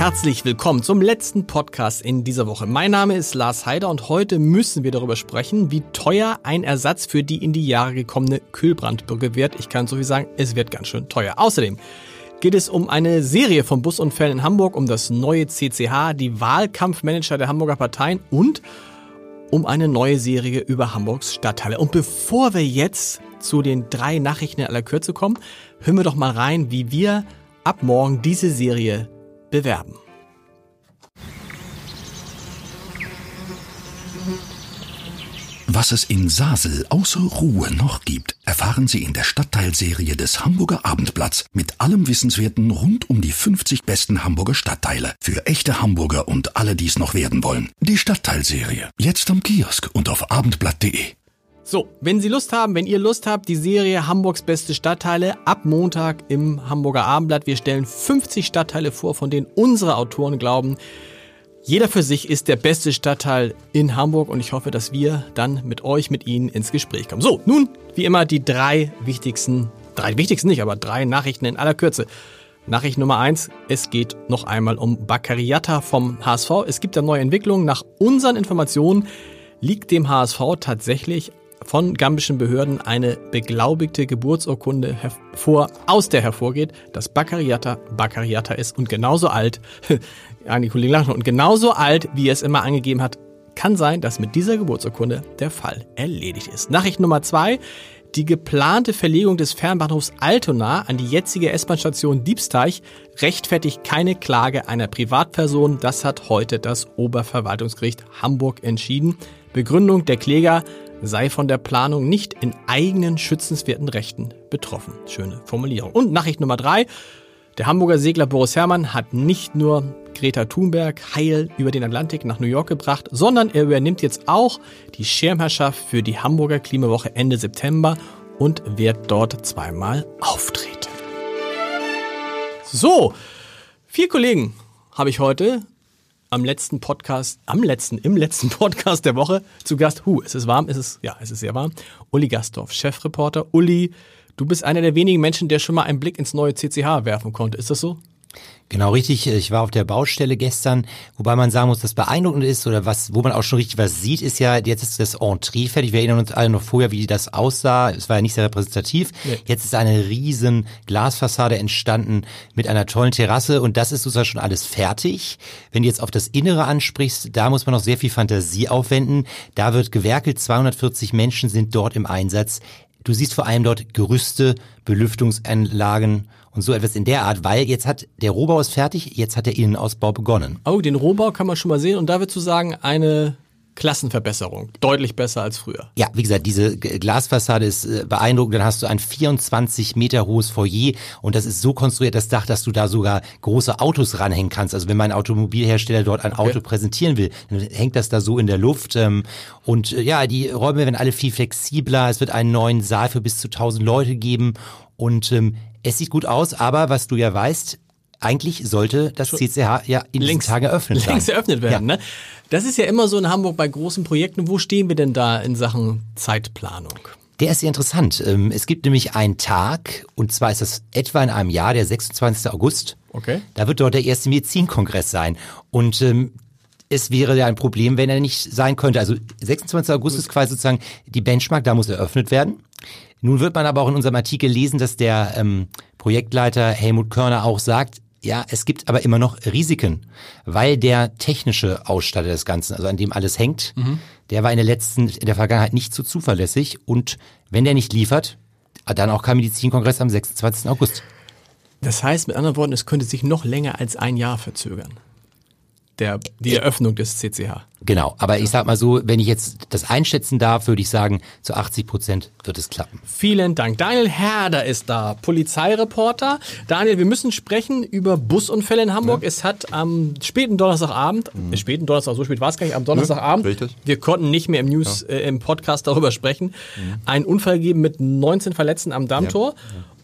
Herzlich willkommen zum letzten Podcast in dieser Woche. Mein Name ist Lars Heider und heute müssen wir darüber sprechen, wie teuer ein Ersatz für die in die Jahre gekommene Kühlbrandbrücke wird. Ich kann so viel sagen, es wird ganz schön teuer. Außerdem geht es um eine Serie von Busunfällen in Hamburg, um das neue CCH, die Wahlkampfmanager der Hamburger Parteien und um eine neue Serie über Hamburgs Stadtteile. Und bevor wir jetzt zu den drei Nachrichten in aller Kürze kommen, hören wir doch mal rein, wie wir ab morgen diese Serie bewerben. Was es in Sasel außer Ruhe noch gibt, erfahren Sie in der Stadtteilserie des Hamburger Abendblatts mit allem Wissenswerten rund um die 50 besten Hamburger Stadtteile. Für echte Hamburger und alle, die es noch werden wollen. Die Stadtteilserie. Jetzt am Kiosk und auf abendblatt.de. So, wenn Sie Lust haben, wenn ihr Lust habt, die Serie Hamburgs beste Stadtteile ab Montag im Hamburger Abendblatt. Wir stellen 50 Stadtteile vor, von denen unsere Autoren glauben, jeder für sich ist der beste Stadtteil in Hamburg und ich hoffe, dass wir dann mit euch, mit Ihnen ins Gespräch kommen. So, nun, wie immer, die drei wichtigsten, drei wichtigsten nicht, aber drei Nachrichten in aller Kürze. Nachricht Nummer eins: Es geht noch einmal um Baccariata vom HSV. Es gibt da neue Entwicklungen. Nach unseren Informationen liegt dem HSV tatsächlich von gambischen Behörden eine beglaubigte Geburtsurkunde hervor, aus der hervorgeht, dass Baccariata Baccariata ist und genauso alt, die Kollegen lachen, und genauso alt, wie es immer angegeben hat, kann sein, dass mit dieser Geburtsurkunde der Fall erledigt ist. Nachricht Nummer zwei. Die geplante Verlegung des Fernbahnhofs Altona an die jetzige S-Bahn-Station Diebsteich rechtfertigt keine Klage einer Privatperson. Das hat heute das Oberverwaltungsgericht Hamburg entschieden. Begründung der Kläger sei von der Planung nicht in eigenen schützenswerten Rechten betroffen. Schöne Formulierung. Und Nachricht Nummer drei. Der Hamburger Segler Boris Herrmann hat nicht nur Greta Thunberg heil über den Atlantik nach New York gebracht, sondern er übernimmt jetzt auch die Schirmherrschaft für die Hamburger Klimawoche Ende September und wird dort zweimal auftreten. So, vier Kollegen habe ich heute am letzten Podcast, am letzten, im letzten Podcast der Woche zu Gast. Hu, es ist warm, es ist, ja, es ist sehr warm. Uli Gastorf, Chefreporter. Uli, du bist einer der wenigen Menschen, der schon mal einen Blick ins neue CCH werfen konnte. Ist das so? Genau richtig. Ich war auf der Baustelle gestern, wobei man sagen muss, das beeindruckend ist oder was, wo man auch schon richtig was sieht, ist ja, jetzt ist das Entree fertig. Wir erinnern uns alle noch vorher, wie das aussah. Es war ja nicht sehr repräsentativ. Nee. Jetzt ist eine riesen Glasfassade entstanden mit einer tollen Terrasse und das ist sozusagen schon alles fertig. Wenn du jetzt auf das Innere ansprichst, da muss man noch sehr viel Fantasie aufwenden. Da wird gewerkelt, 240 Menschen sind dort im Einsatz. Du siehst vor allem dort Gerüste, Belüftungsanlagen und so etwas in der Art, weil jetzt hat der Rohbau ist fertig, jetzt hat der Innenausbau begonnen. Oh, den Rohbau kann man schon mal sehen und da wird zu sagen, eine Klassenverbesserung. Deutlich besser als früher. Ja, wie gesagt, diese Glasfassade ist äh, beeindruckend. Dann hast du ein 24 Meter hohes Foyer und das ist so konstruiert, das Dach, dass du da sogar große Autos ranhängen kannst. Also wenn mein Automobilhersteller dort ein okay. Auto präsentieren will, dann hängt das da so in der Luft. Ähm, und äh, ja, die Räume werden alle viel flexibler. Es wird einen neuen Saal für bis zu 1000 Leute geben und ähm, es sieht gut aus, aber was du ja weißt, eigentlich sollte das CCH ja in längst, diesen Tagen eröffnet sein. Längst eröffnet werden, ja. ne? Das ist ja immer so in Hamburg bei großen Projekten. Wo stehen wir denn da in Sachen Zeitplanung? Der ist sehr interessant. Ähm, es gibt nämlich einen Tag, und zwar ist das etwa in einem Jahr, der 26. August. Okay. Da wird dort der erste Medizinkongress sein. Und ähm, es wäre ja ein Problem, wenn er nicht sein könnte. Also 26. August ist quasi sozusagen die Benchmark, da muss eröffnet werden. Nun wird man aber auch in unserem Artikel lesen, dass der ähm, Projektleiter Helmut Körner auch sagt, ja, es gibt aber immer noch Risiken, weil der technische Ausstatter des Ganzen, also an dem alles hängt, mhm. der war in der letzten, in der Vergangenheit nicht so zuverlässig und wenn der nicht liefert, dann auch kein Medizinkongress am 26. August. Das heißt mit anderen Worten, es könnte sich noch länger als ein Jahr verzögern. Der, die Eröffnung des CCH. Genau, aber ich sag mal so, wenn ich jetzt das einschätzen darf, würde ich sagen, zu 80 Prozent wird es klappen. Vielen Dank. Daniel Herder ist da, Polizeireporter. Daniel, wir müssen sprechen über Busunfälle in Hamburg. Ja. Es hat am späten Donnerstagabend, mhm. späten Donnerstag, so spät war es gar nicht, am Donnerstagabend, ja, wir konnten nicht mehr im News, ja. äh, im Podcast darüber sprechen, mhm. einen Unfall gegeben mit 19 Verletzten am Dammtor.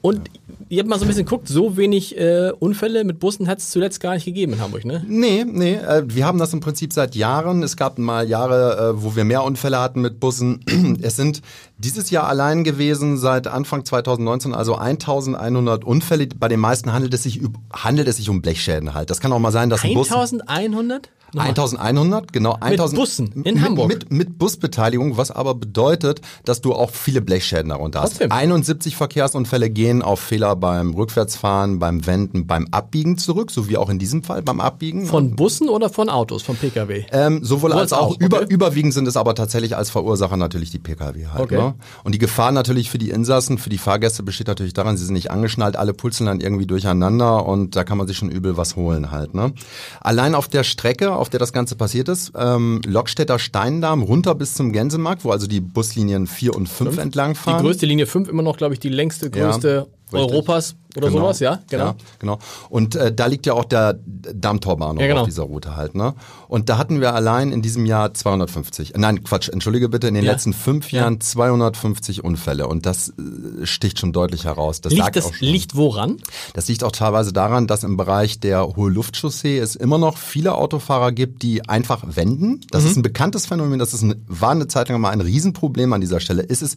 Und ihr habt mal so ein bisschen geguckt, so wenig äh, Unfälle mit Bussen hat es zuletzt gar nicht gegeben in Hamburg, ne? Nee, nee. Äh, wir haben das im Prinzip seit Jahren. Es gab mal Jahre, äh, wo wir mehr Unfälle hatten mit Bussen. Es sind dieses Jahr allein gewesen, seit Anfang 2019, also 1100 Unfälle. Bei den meisten handelt es sich, handelt es sich um Blechschäden halt. Das kann auch mal sein, dass ein Bus... 1100? 1100, genau. 1000, mit Bussen in Hamburg. Mit, mit, Busbeteiligung, was aber bedeutet, dass du auch viele Blechschäden darunter hast. Trotzdem. 71 Verkehrsunfälle gehen auf Fehler beim Rückwärtsfahren, beim Wenden, beim Abbiegen zurück, so wie auch in diesem Fall beim Abbiegen. Von Bussen oder von Autos, von Pkw? Ähm, sowohl als auch. Okay. Über, überwiegend sind es aber tatsächlich als Verursacher natürlich die Pkw halt. Okay. Ne? Und die Gefahr natürlich für die Insassen, für die Fahrgäste besteht natürlich daran, sie sind nicht angeschnallt, alle pulseln dann irgendwie durcheinander und da kann man sich schon übel was holen halt. Ne? Allein auf der Strecke, auf der das Ganze passiert ist. Ähm, Lockstädter Steindarm runter bis zum Gänsemarkt, wo also die Buslinien 4 und 5 entlang fahren. Die größte Linie 5 immer noch, glaube ich, die längste, größte Europas oder genau. sowas, ja, genau. Ja, genau. Und äh, da liegt ja auch der Dammtorbahnhof ja, genau. auf dieser Route halt, ne? Und da hatten wir allein in diesem Jahr 250, äh, nein, Quatsch, entschuldige bitte, in den ja. letzten fünf Jahren 250 Unfälle und das äh, sticht schon deutlich heraus. Das liegt das liegt woran? Das liegt auch teilweise daran, dass im Bereich der hohe Luftchaussee es immer noch viele Autofahrer gibt, die einfach wenden. Das mhm. ist ein bekanntes Phänomen, das ist ein, war eine Zeit lang mal ein Riesenproblem an dieser Stelle. Ist es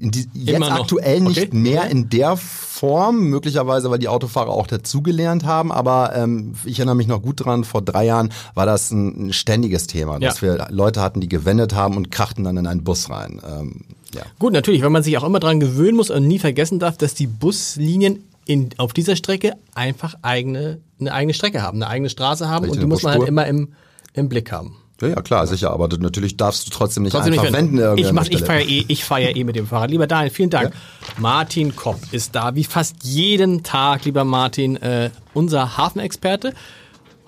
die, jetzt aktuell nicht okay. mehr in der Form, möglicherweise weil die Autofahrer auch dazugelernt haben, aber ähm, ich erinnere mich noch gut dran, vor drei Jahren war das ein, ein ständiges Thema, dass wir Leute hatten, die gewendet haben und krachten dann in einen Bus rein. Ähm, ja. Gut, natürlich, wenn man sich auch immer dran gewöhnen muss und nie vergessen darf, dass die Buslinien in, auf dieser Strecke einfach eigene, eine eigene Strecke haben, eine eigene Straße haben Richtig, und die muss man halt immer im, im Blick haben. Ja, ja, klar, sicher. Aber du, natürlich darfst du trotzdem nicht trotzdem einfach nicht wenden. Ich, mach, ich fahre eh, ich ja eh mit dem Fahrrad. Lieber Daniel, vielen Dank. Ja? Martin Kopp ist da, wie fast jeden Tag, lieber Martin, äh, unser Hafenexperte.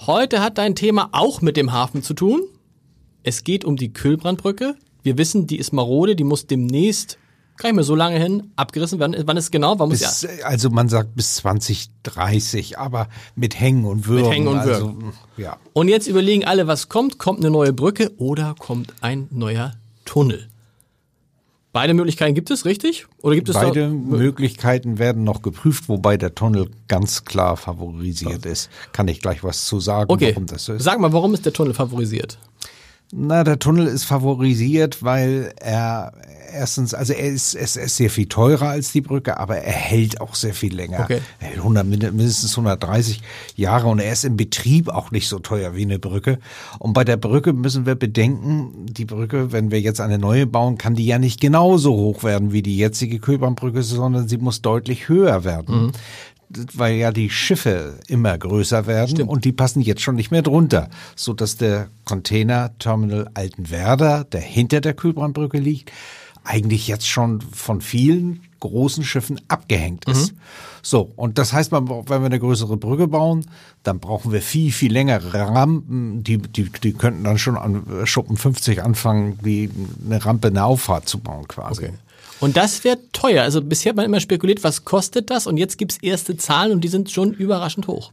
Heute hat dein Thema auch mit dem Hafen zu tun. Es geht um die Kühlbrandbrücke. Wir wissen, die ist marode, die muss demnächst gar nicht mehr so lange hin, abgerissen werden. Wann ist genau? Wann muss bis, ja? Also man sagt bis 2030, aber mit Hängen und Würgen. Mit Hängen und Würgen. Also, ja. Und jetzt überlegen alle, was kommt? Kommt eine neue Brücke oder kommt ein neuer Tunnel? Beide Möglichkeiten gibt es, richtig? Oder gibt es Beide Möglichkeiten werden noch geprüft, wobei der Tunnel ganz klar favorisiert ist. Kann ich gleich was zu sagen, okay. warum das so ist? Sag mal, warum ist der Tunnel favorisiert? Na, der Tunnel ist favorisiert, weil er erstens, also er ist, er ist sehr viel teurer als die Brücke, aber er hält auch sehr viel länger. Okay. Er hält 100, mindestens 130 Jahre und er ist im Betrieb auch nicht so teuer wie eine Brücke. Und bei der Brücke müssen wir bedenken, die Brücke, wenn wir jetzt eine neue bauen, kann die ja nicht genauso hoch werden wie die jetzige Köbernbrücke, sondern sie muss deutlich höher werden. Mhm weil ja die Schiffe immer größer werden Stimmt. und die passen jetzt schon nicht mehr drunter, so dass der Container Terminal Altenwerder, der hinter der Kühlbrandbrücke liegt, eigentlich jetzt schon von vielen großen Schiffen abgehängt ist. Mhm. So, und das heißt, wenn wir eine größere Brücke bauen, dann brauchen wir viel, viel längere Rampen. Die, die, die könnten dann schon an Schuppen 50 anfangen, wie eine Rampe, eine Auffahrt zu bauen quasi. Okay. Und das wird teuer. Also bisher hat man immer spekuliert, was kostet das? Und jetzt gibt's erste Zahlen und die sind schon überraschend hoch.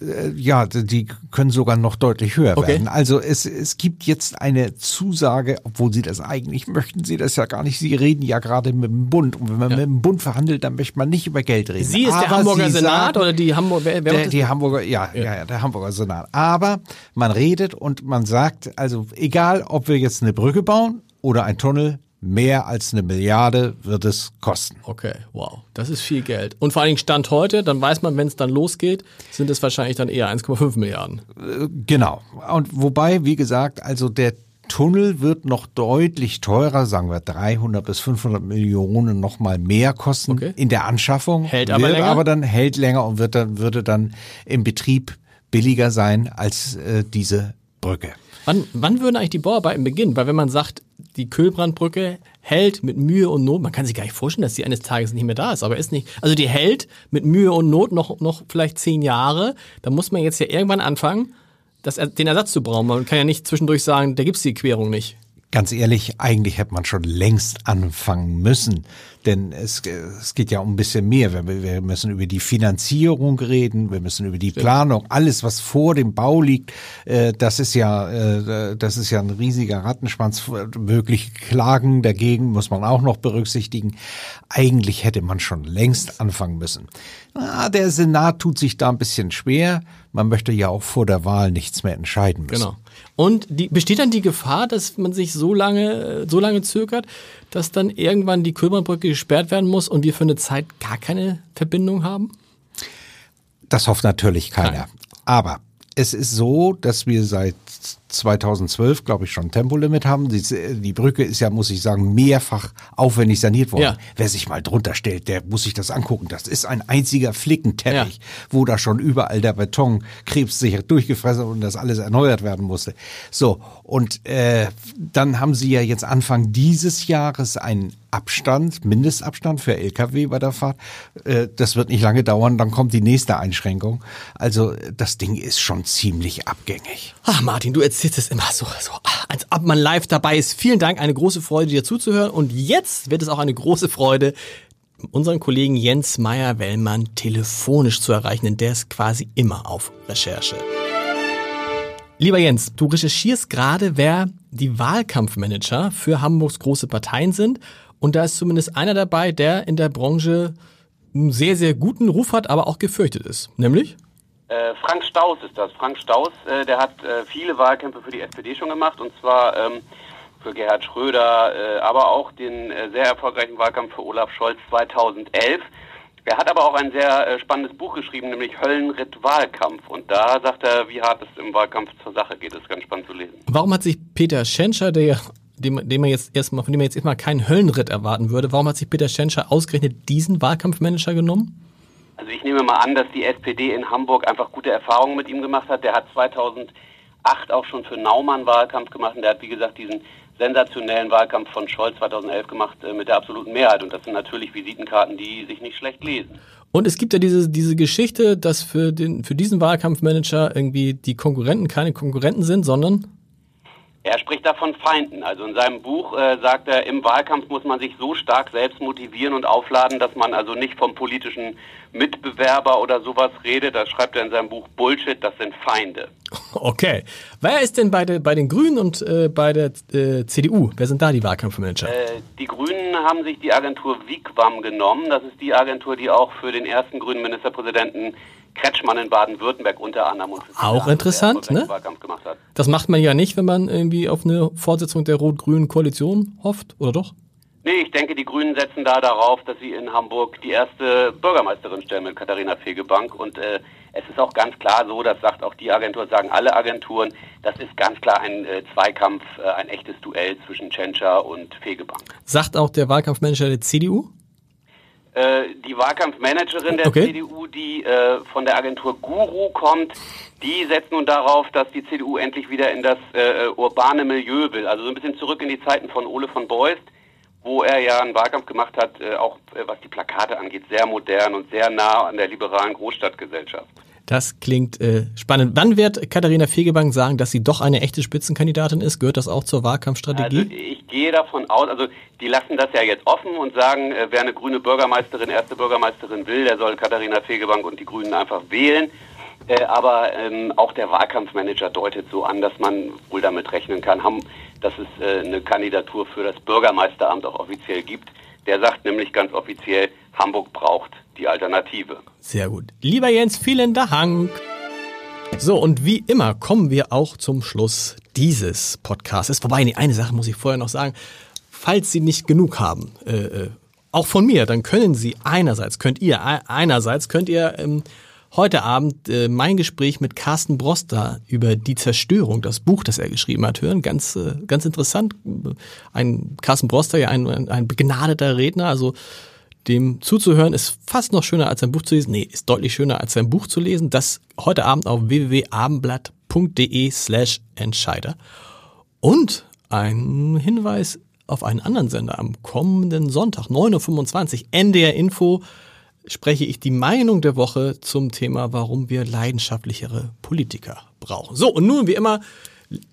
Äh, ja, die können sogar noch deutlich höher okay. werden. Also es, es gibt jetzt eine Zusage, obwohl Sie das eigentlich möchten, Sie das ja gar nicht. Sie reden ja gerade mit dem Bund. Und wenn man ja. mit dem Bund verhandelt, dann möchte man nicht über Geld reden. Sie ist Aber der Hamburger Senat sagen, oder die Hamburger, wer, wer der, die Hamburger, ja, ja, ja, der Hamburger Senat. Aber man redet und man sagt, also egal, ob wir jetzt eine Brücke bauen oder ein Tunnel, Mehr als eine Milliarde wird es kosten. Okay, wow. Das ist viel Geld. Und vor allen Dingen Stand heute, dann weiß man, wenn es dann losgeht, sind es wahrscheinlich dann eher 1,5 Milliarden. Äh, genau. Und wobei, wie gesagt, also der Tunnel wird noch deutlich teurer, sagen wir 300 bis 500 Millionen noch mal mehr kosten okay. in der Anschaffung. Hält aber länger. aber dann hält länger und wird dann, würde dann im Betrieb billiger sein als äh, diese Brücke. Wann, wann würden eigentlich die Bauarbeiten beginnen? Weil wenn man sagt, die Kühlbrandbrücke hält mit Mühe und Not, man kann sich gar nicht vorstellen, dass sie eines Tages nicht mehr da ist, aber ist nicht, also die hält mit Mühe und Not noch, noch vielleicht zehn Jahre, da muss man jetzt ja irgendwann anfangen, das, den Ersatz zu brauchen. Man kann ja nicht zwischendurch sagen, da gibt's die Querung nicht. Ganz ehrlich, eigentlich hätte man schon längst anfangen müssen. Denn es, es geht ja um ein bisschen mehr. Wir, wir müssen über die Finanzierung reden, wir müssen über die. Planung, alles, was vor dem Bau liegt, äh, das ist ja, äh, das ist ja ein riesiger Rattenschwanz. Mögliche Klagen dagegen muss man auch noch berücksichtigen. Eigentlich hätte man schon längst anfangen müssen. Ah, der Senat tut sich da ein bisschen schwer. Man möchte ja auch vor der Wahl nichts mehr entscheiden müssen. Genau. Und die, besteht dann die Gefahr, dass man sich so lange, so lange zögert, dass dann irgendwann die Kölnbrücke gesperrt werden muss und wir für eine Zeit gar keine Verbindung haben? Das hofft natürlich keiner. Nein. Aber es ist so, dass wir seit 2012, glaube ich, schon Tempolimit haben. Die, die, Brücke ist ja, muss ich sagen, mehrfach aufwendig saniert worden. Ja. Wer sich mal drunter stellt, der muss sich das angucken. Das ist ein einziger Flickenteppich, ja. wo da schon überall der Beton krebssicher durchgefressen und das alles erneuert werden musste. So, und äh, dann haben sie ja jetzt Anfang dieses Jahres einen Abstand, Mindestabstand für Lkw bei der Fahrt. Äh, das wird nicht lange dauern, dann kommt die nächste Einschränkung. Also das Ding ist schon ziemlich abgängig. Ach Martin, du erzählst es immer so, so, als ob man live dabei ist. Vielen Dank, eine große Freude, dir zuzuhören. Und jetzt wird es auch eine große Freude, unseren Kollegen Jens Meyer-Wellmann telefonisch zu erreichen, denn der ist quasi immer auf Recherche. Lieber Jens, du recherchierst gerade, wer die Wahlkampfmanager für Hamburgs große Parteien sind. Und da ist zumindest einer dabei, der in der Branche einen sehr, sehr guten Ruf hat, aber auch gefürchtet ist. Nämlich? Äh, Frank Staus ist das. Frank Staus, äh, der hat äh, viele Wahlkämpfe für die SPD schon gemacht und zwar ähm, für Gerhard Schröder, äh, aber auch den äh, sehr erfolgreichen Wahlkampf für Olaf Scholz 2011. Er hat aber auch ein sehr äh, spannendes Buch geschrieben, nämlich Höllenritt Wahlkampf. Und da sagt er, wie hart es im Wahlkampf zur Sache geht. Das ist ganz spannend zu lesen. Warum hat sich Peter Schenscher, der dem, dem man jetzt erstmal, von dem man jetzt erstmal keinen Höllenritt erwarten würde, warum hat sich Peter Schenscher ausgerechnet diesen Wahlkampfmanager genommen? Also ich nehme mal an, dass die SPD in Hamburg einfach gute Erfahrungen mit ihm gemacht hat. Der hat 2008 auch schon für Naumann Wahlkampf gemacht und der hat, wie gesagt, diesen sensationellen Wahlkampf von Scholz 2011 gemacht äh, mit der absoluten Mehrheit. Und das sind natürlich Visitenkarten, die sich nicht schlecht lesen. Und es gibt ja diese, diese Geschichte, dass für, den, für diesen Wahlkampfmanager irgendwie die Konkurrenten keine Konkurrenten sind, sondern er spricht da von Feinden. Also in seinem Buch äh, sagt er, im Wahlkampf muss man sich so stark selbst motivieren und aufladen, dass man also nicht vom politischen Mitbewerber oder sowas redet. Das schreibt er in seinem Buch Bullshit, das sind Feinde. Okay. Wer ist denn bei, de, bei den Grünen und äh, bei der äh, CDU? Wer sind da die Wahlkampfmanager? Äh, die Grünen haben sich die Agentur Wigwam genommen. Das ist die Agentur, die auch für den ersten grünen Ministerpräsidenten Kretschmann in Baden-Württemberg unter anderem und auch interessant, ne? Das macht man ja nicht, wenn man irgendwie auf eine Fortsetzung der rot-grünen Koalition hofft, oder doch? Nee, ich denke, die Grünen setzen da darauf, dass sie in Hamburg die erste Bürgermeisterin stellen mit Katharina Fegebank. Und äh, es ist auch ganz klar so, das sagt auch die Agentur, sagen alle Agenturen, das ist ganz klar ein äh, Zweikampf, äh, ein echtes Duell zwischen Tschentscher und Fegebank. Sagt auch der Wahlkampfmanager der CDU? Äh, die Wahlkampfmanagerin der okay. CDU, die äh, von der Agentur Guru kommt, die setzt nun darauf, dass die CDU endlich wieder in das äh, urbane Milieu will. Also so ein bisschen zurück in die Zeiten von Ole von Beust, wo er ja einen Wahlkampf gemacht hat, äh, auch äh, was die Plakate angeht, sehr modern und sehr nah an der liberalen Großstadtgesellschaft. Das klingt äh, spannend. Wann wird Katharina Fegebank sagen, dass sie doch eine echte Spitzenkandidatin ist? Gehört das auch zur Wahlkampfstrategie? Also ich gehe davon aus, also die lassen das ja jetzt offen und sagen, äh, wer eine grüne Bürgermeisterin, erste Bürgermeisterin will, der soll Katharina Fegebank und die Grünen einfach wählen. Äh, aber ähm, auch der Wahlkampfmanager deutet so an, dass man wohl damit rechnen kann, haben, dass es äh, eine Kandidatur für das Bürgermeisteramt auch offiziell gibt. Der sagt nämlich ganz offiziell, Hamburg braucht die Alternative. Sehr gut. Lieber Jens, vielen Dank. So, und wie immer kommen wir auch zum Schluss dieses Podcasts. Wobei, nee, eine Sache muss ich vorher noch sagen. Falls Sie nicht genug haben, äh, äh, auch von mir, dann können Sie einerseits, könnt ihr, einerseits könnt ihr ähm, heute Abend äh, mein Gespräch mit Carsten Broster über die Zerstörung, das Buch, das er geschrieben hat, hören. Ganz, äh, ganz interessant. Ein Carsten Broster, ja ein, ein begnadeter Redner, also dem zuzuhören ist fast noch schöner als ein Buch zu lesen. Nee, ist deutlich schöner als ein Buch zu lesen. Das heute Abend auf www.abendblatt.de slash Entscheider. Und ein Hinweis auf einen anderen Sender am kommenden Sonntag, 9.25 Uhr, NDR Info, spreche ich die Meinung der Woche zum Thema, warum wir leidenschaftlichere Politiker brauchen. So, und nun wie immer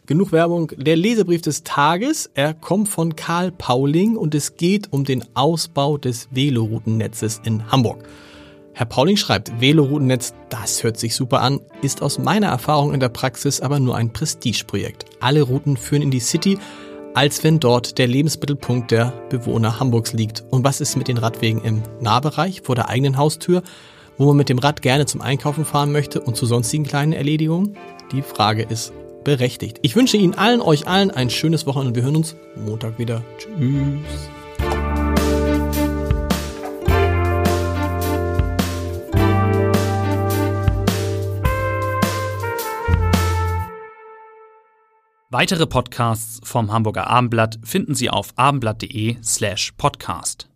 genug Werbung. Der Lesebrief des Tages, er kommt von Karl Pauling und es geht um den Ausbau des Velorouten-Netzes in Hamburg. Herr Pauling schreibt, Veloroutennetz, das hört sich super an, ist aus meiner Erfahrung in der Praxis aber nur ein Prestigeprojekt. Alle Routen führen in die City, als wenn dort der Lebensmittelpunkt der Bewohner Hamburgs liegt. Und was ist mit den Radwegen im Nahbereich vor der eigenen Haustür, wo man mit dem Rad gerne zum Einkaufen fahren möchte und zu sonstigen kleinen Erledigungen? Die Frage ist berechtigt. Ich wünsche Ihnen allen, euch allen ein schönes Wochenende und wir hören uns Montag wieder. Tschüss. Weitere Podcasts vom Hamburger Abendblatt finden Sie auf abendblatt.de slash podcast.